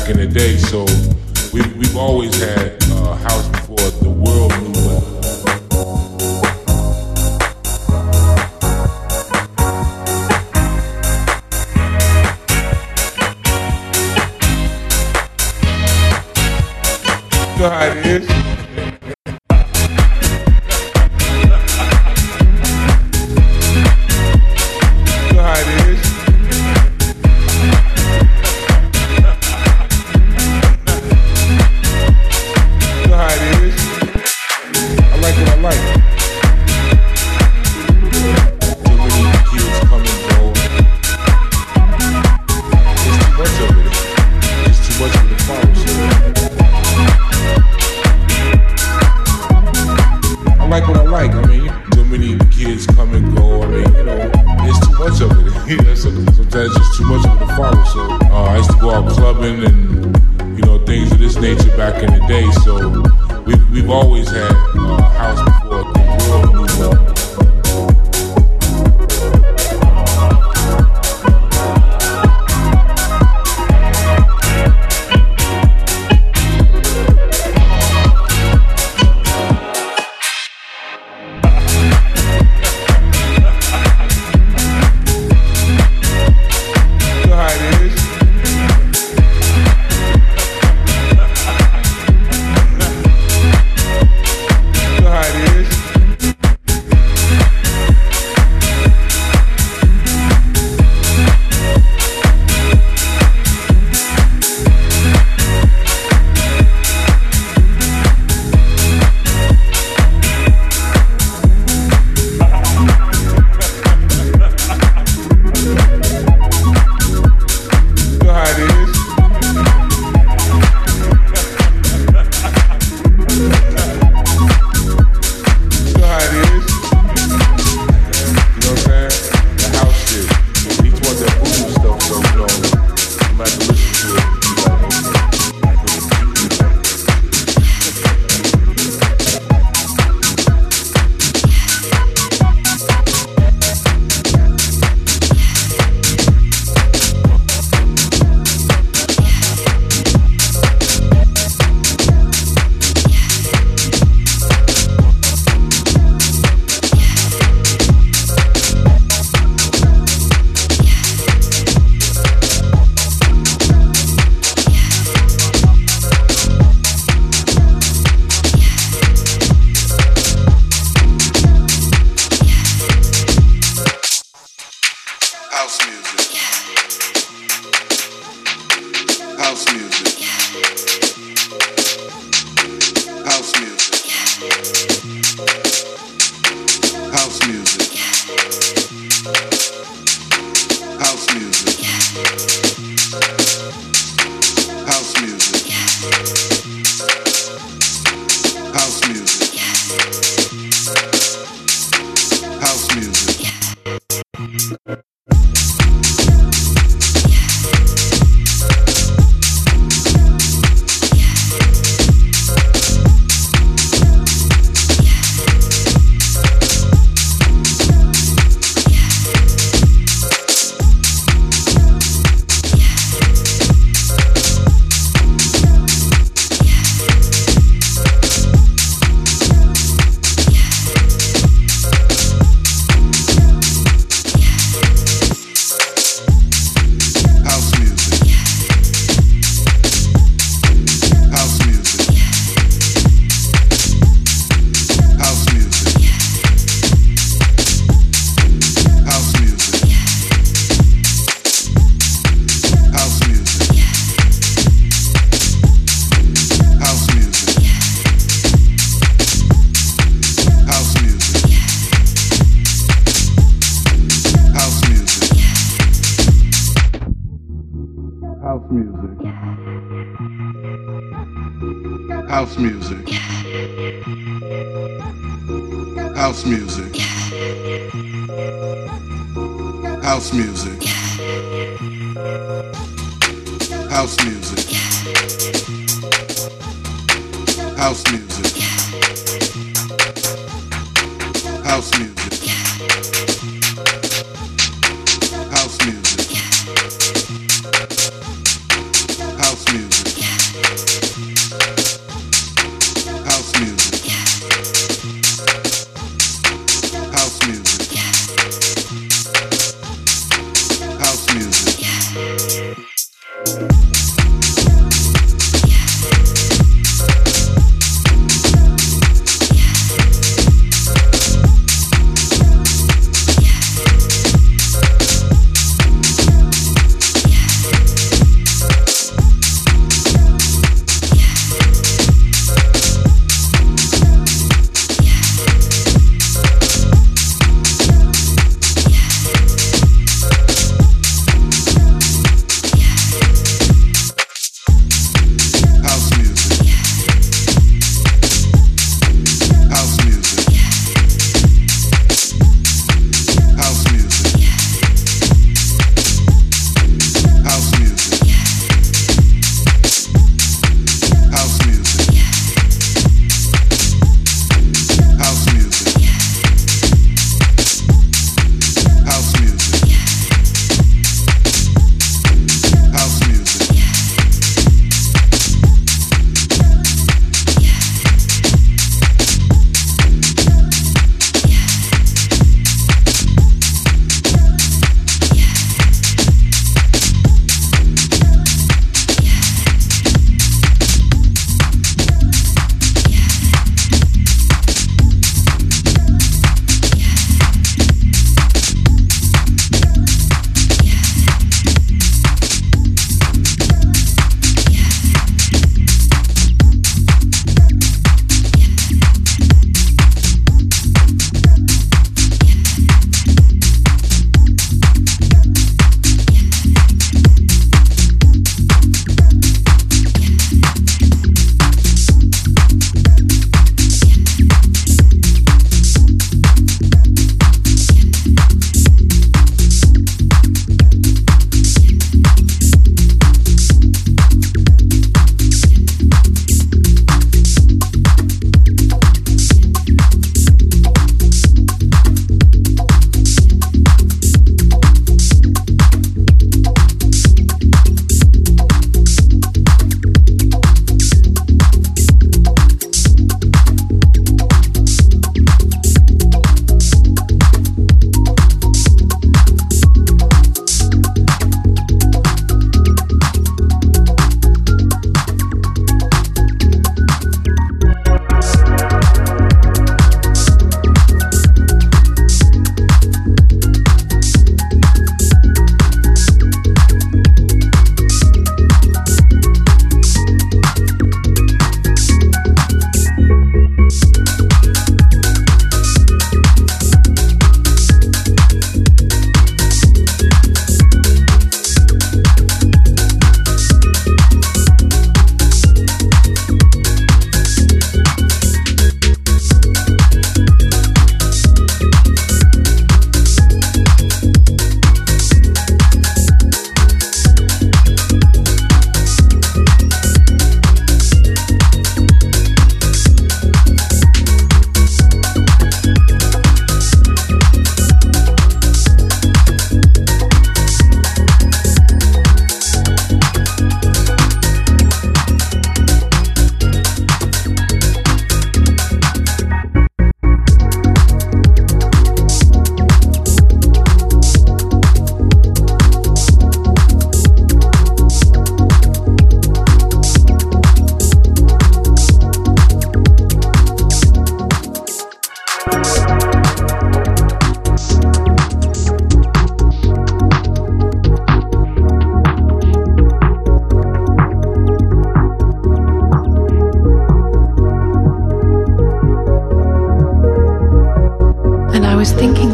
back in the day. So we've, we've always had uh, house before the world knew know how it is.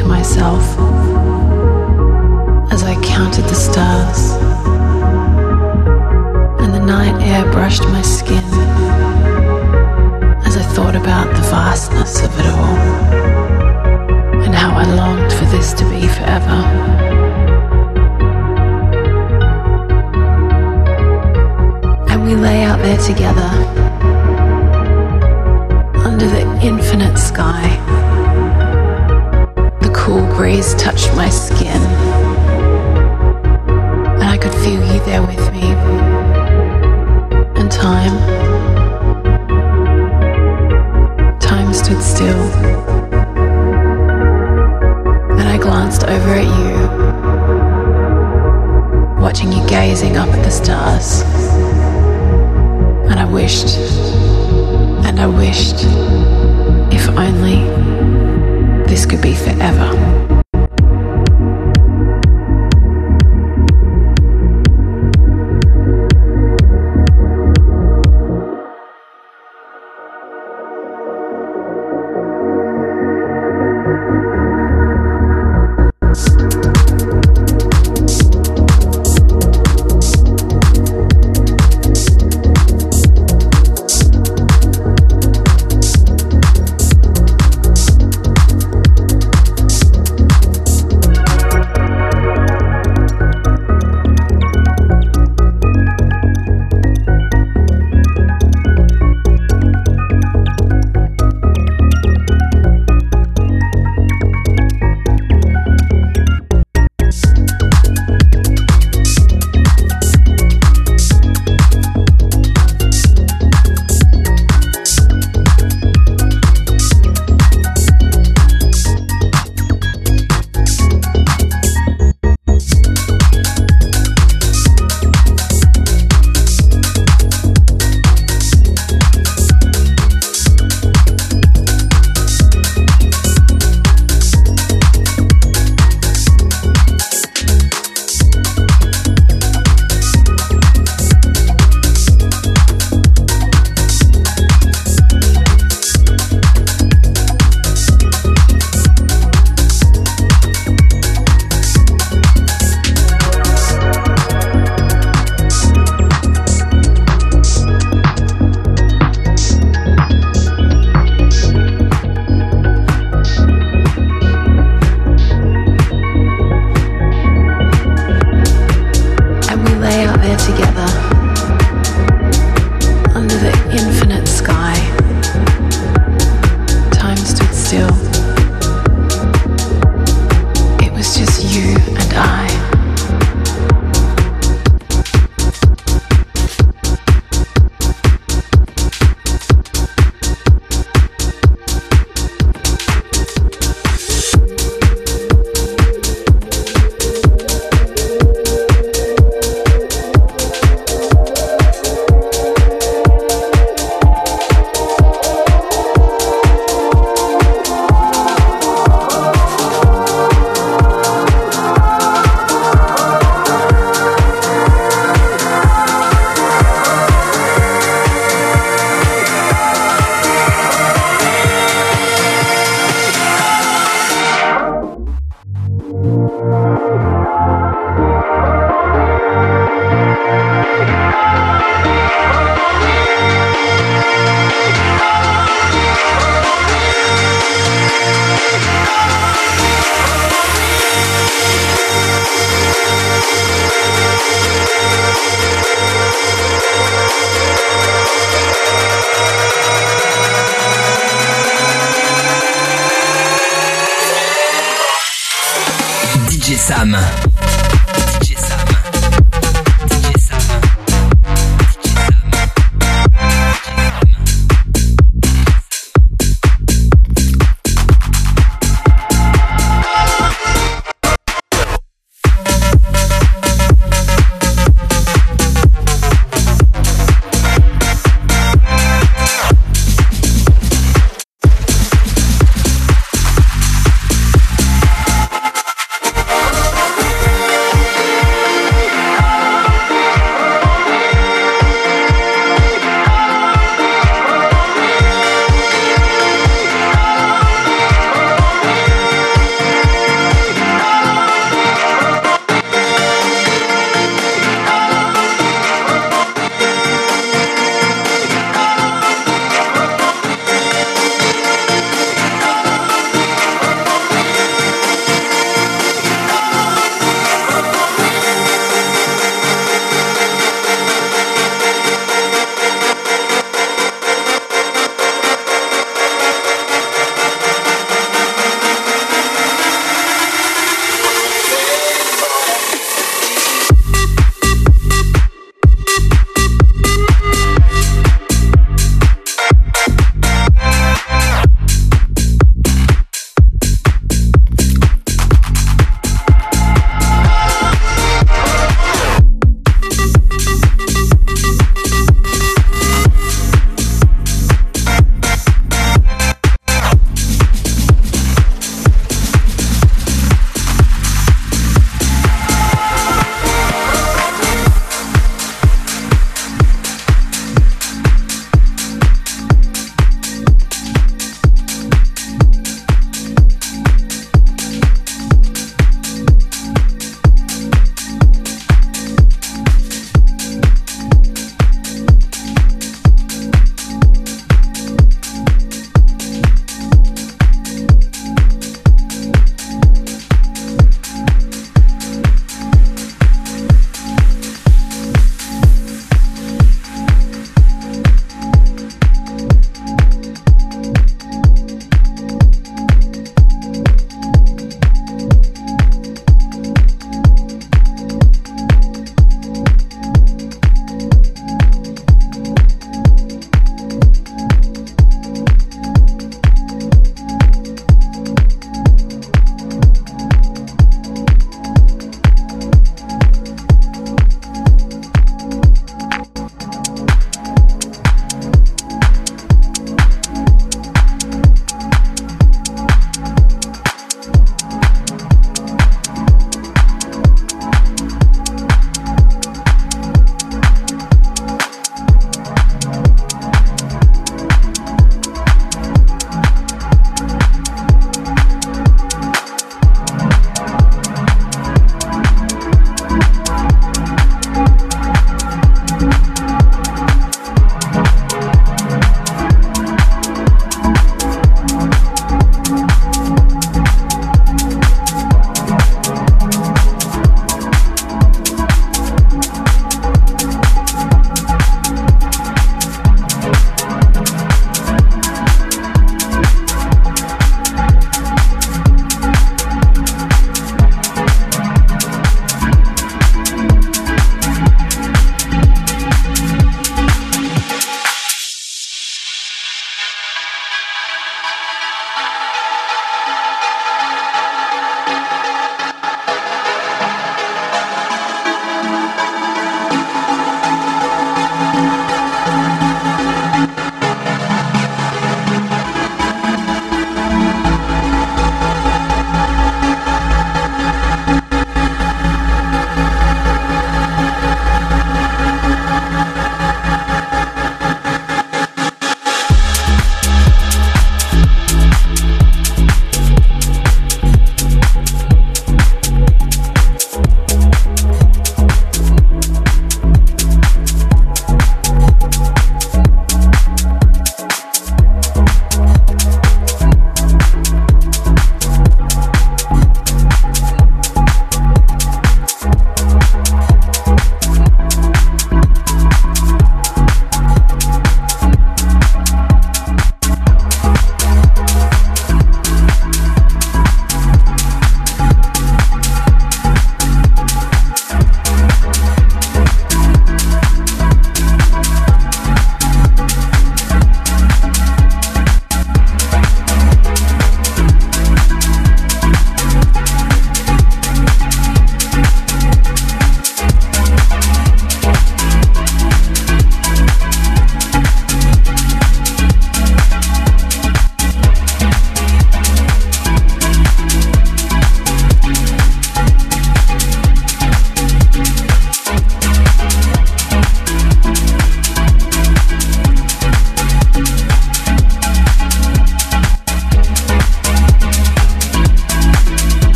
to myself as I counted the stars, and the night air brushed my skin as I thought about the vastness of it all and how I longed for this to be forever. And we lay out there together under the infinite sky cool breeze touched my skin, and I could feel you there with me.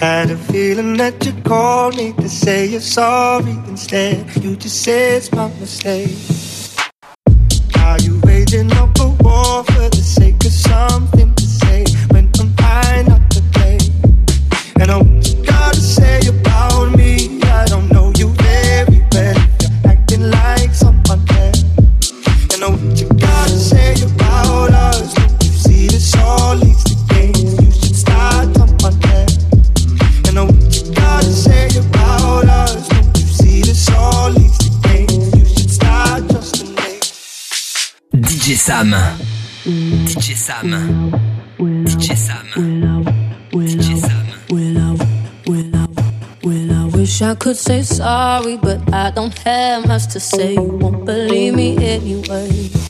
Had a feeling that you called me to say you're sorry instead. You just said it's my mistake. Are you waging up a war for the sake of something? Sam. DJ Sam. DJ Sam. Wish I could say sorry, but I don't have much to say. You won't believe me anyway.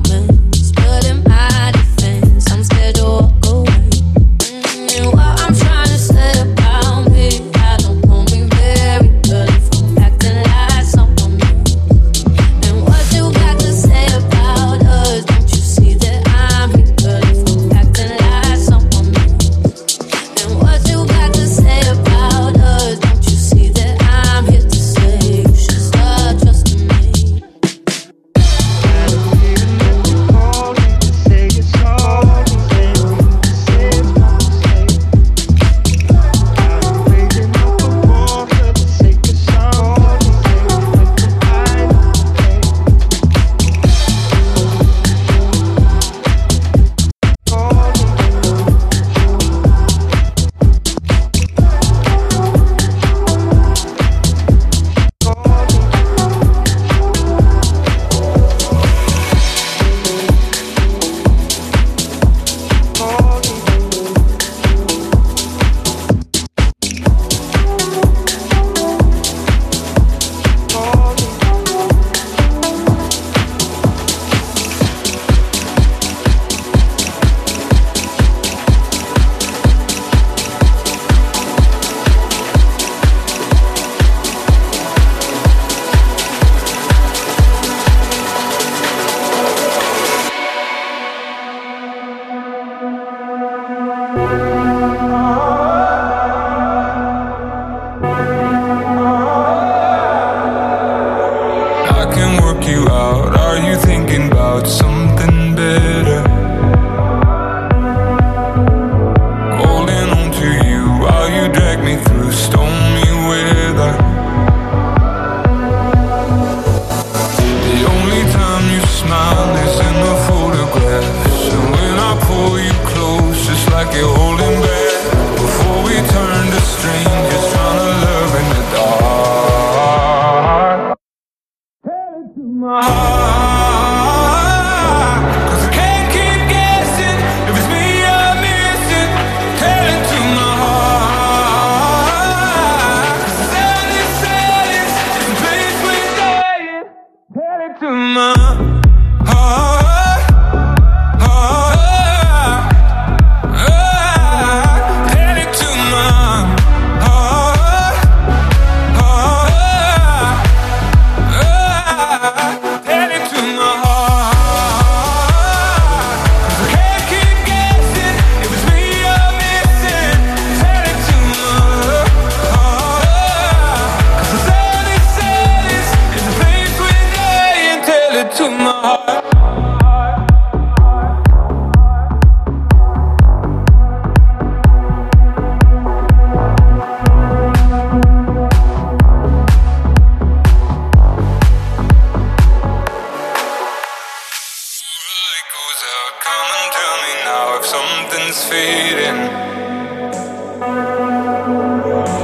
light goes out, come and tell me now if something's fading.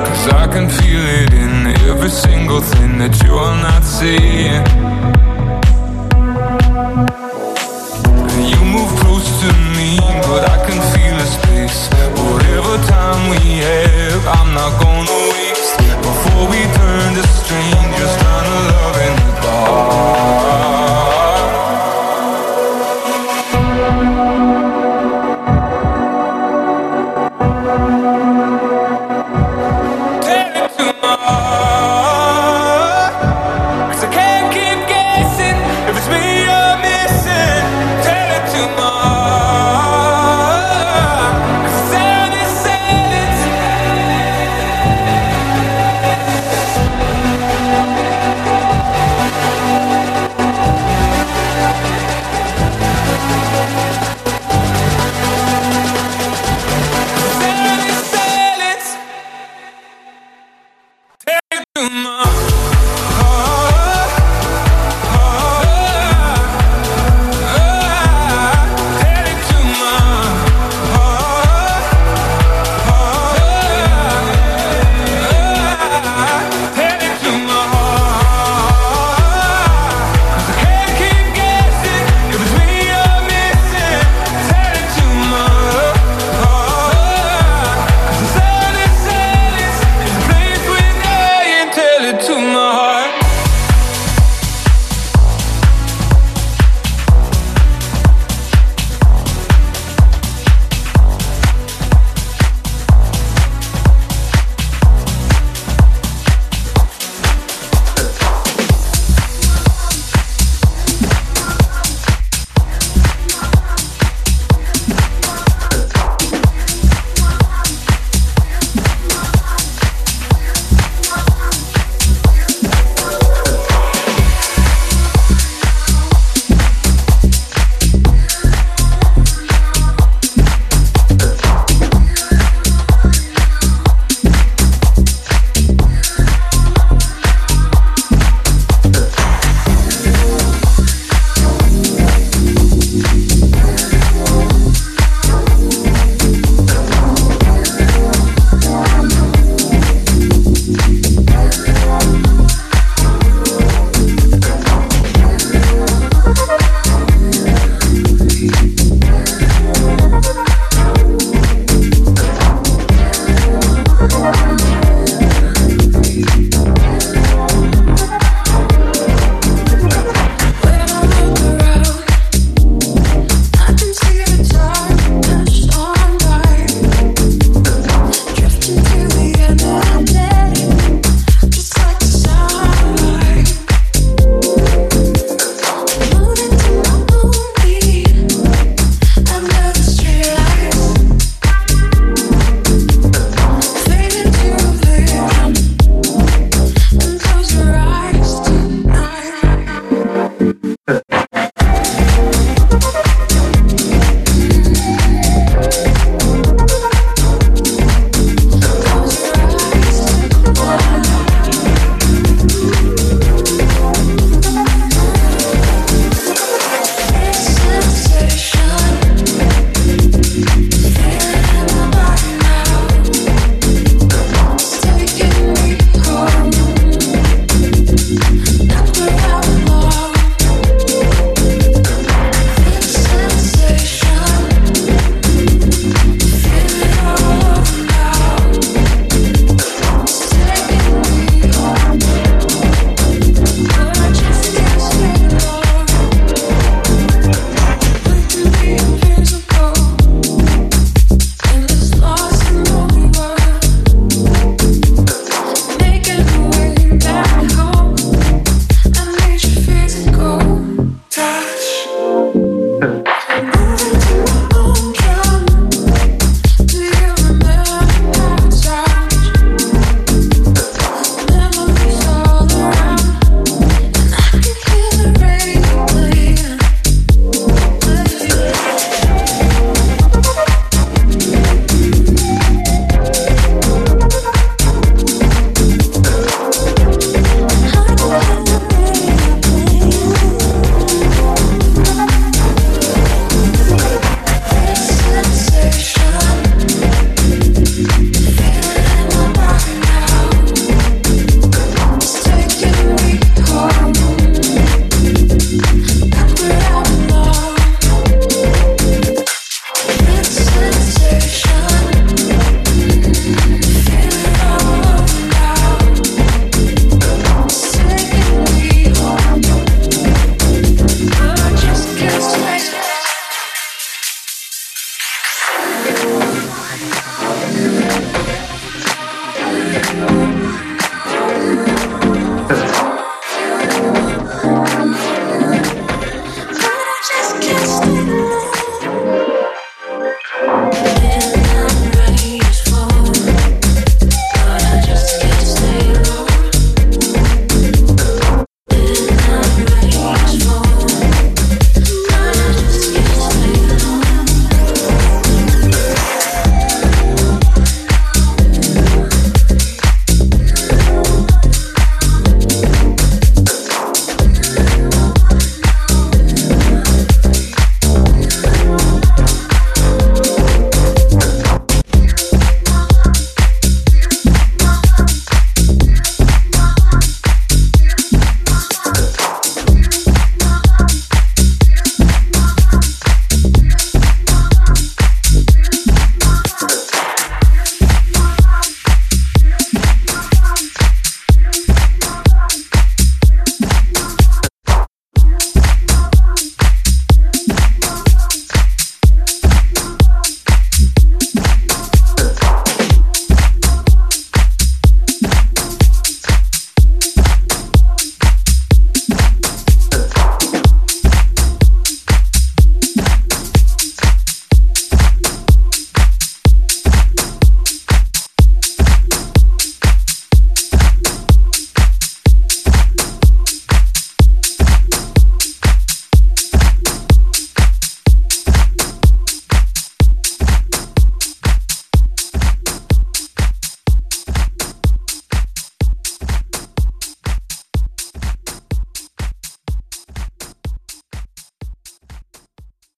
Cause I can feel it in every single thing that you are not seeing. You move close to me, but I can feel a space. Whatever time we have, I'm not gonna.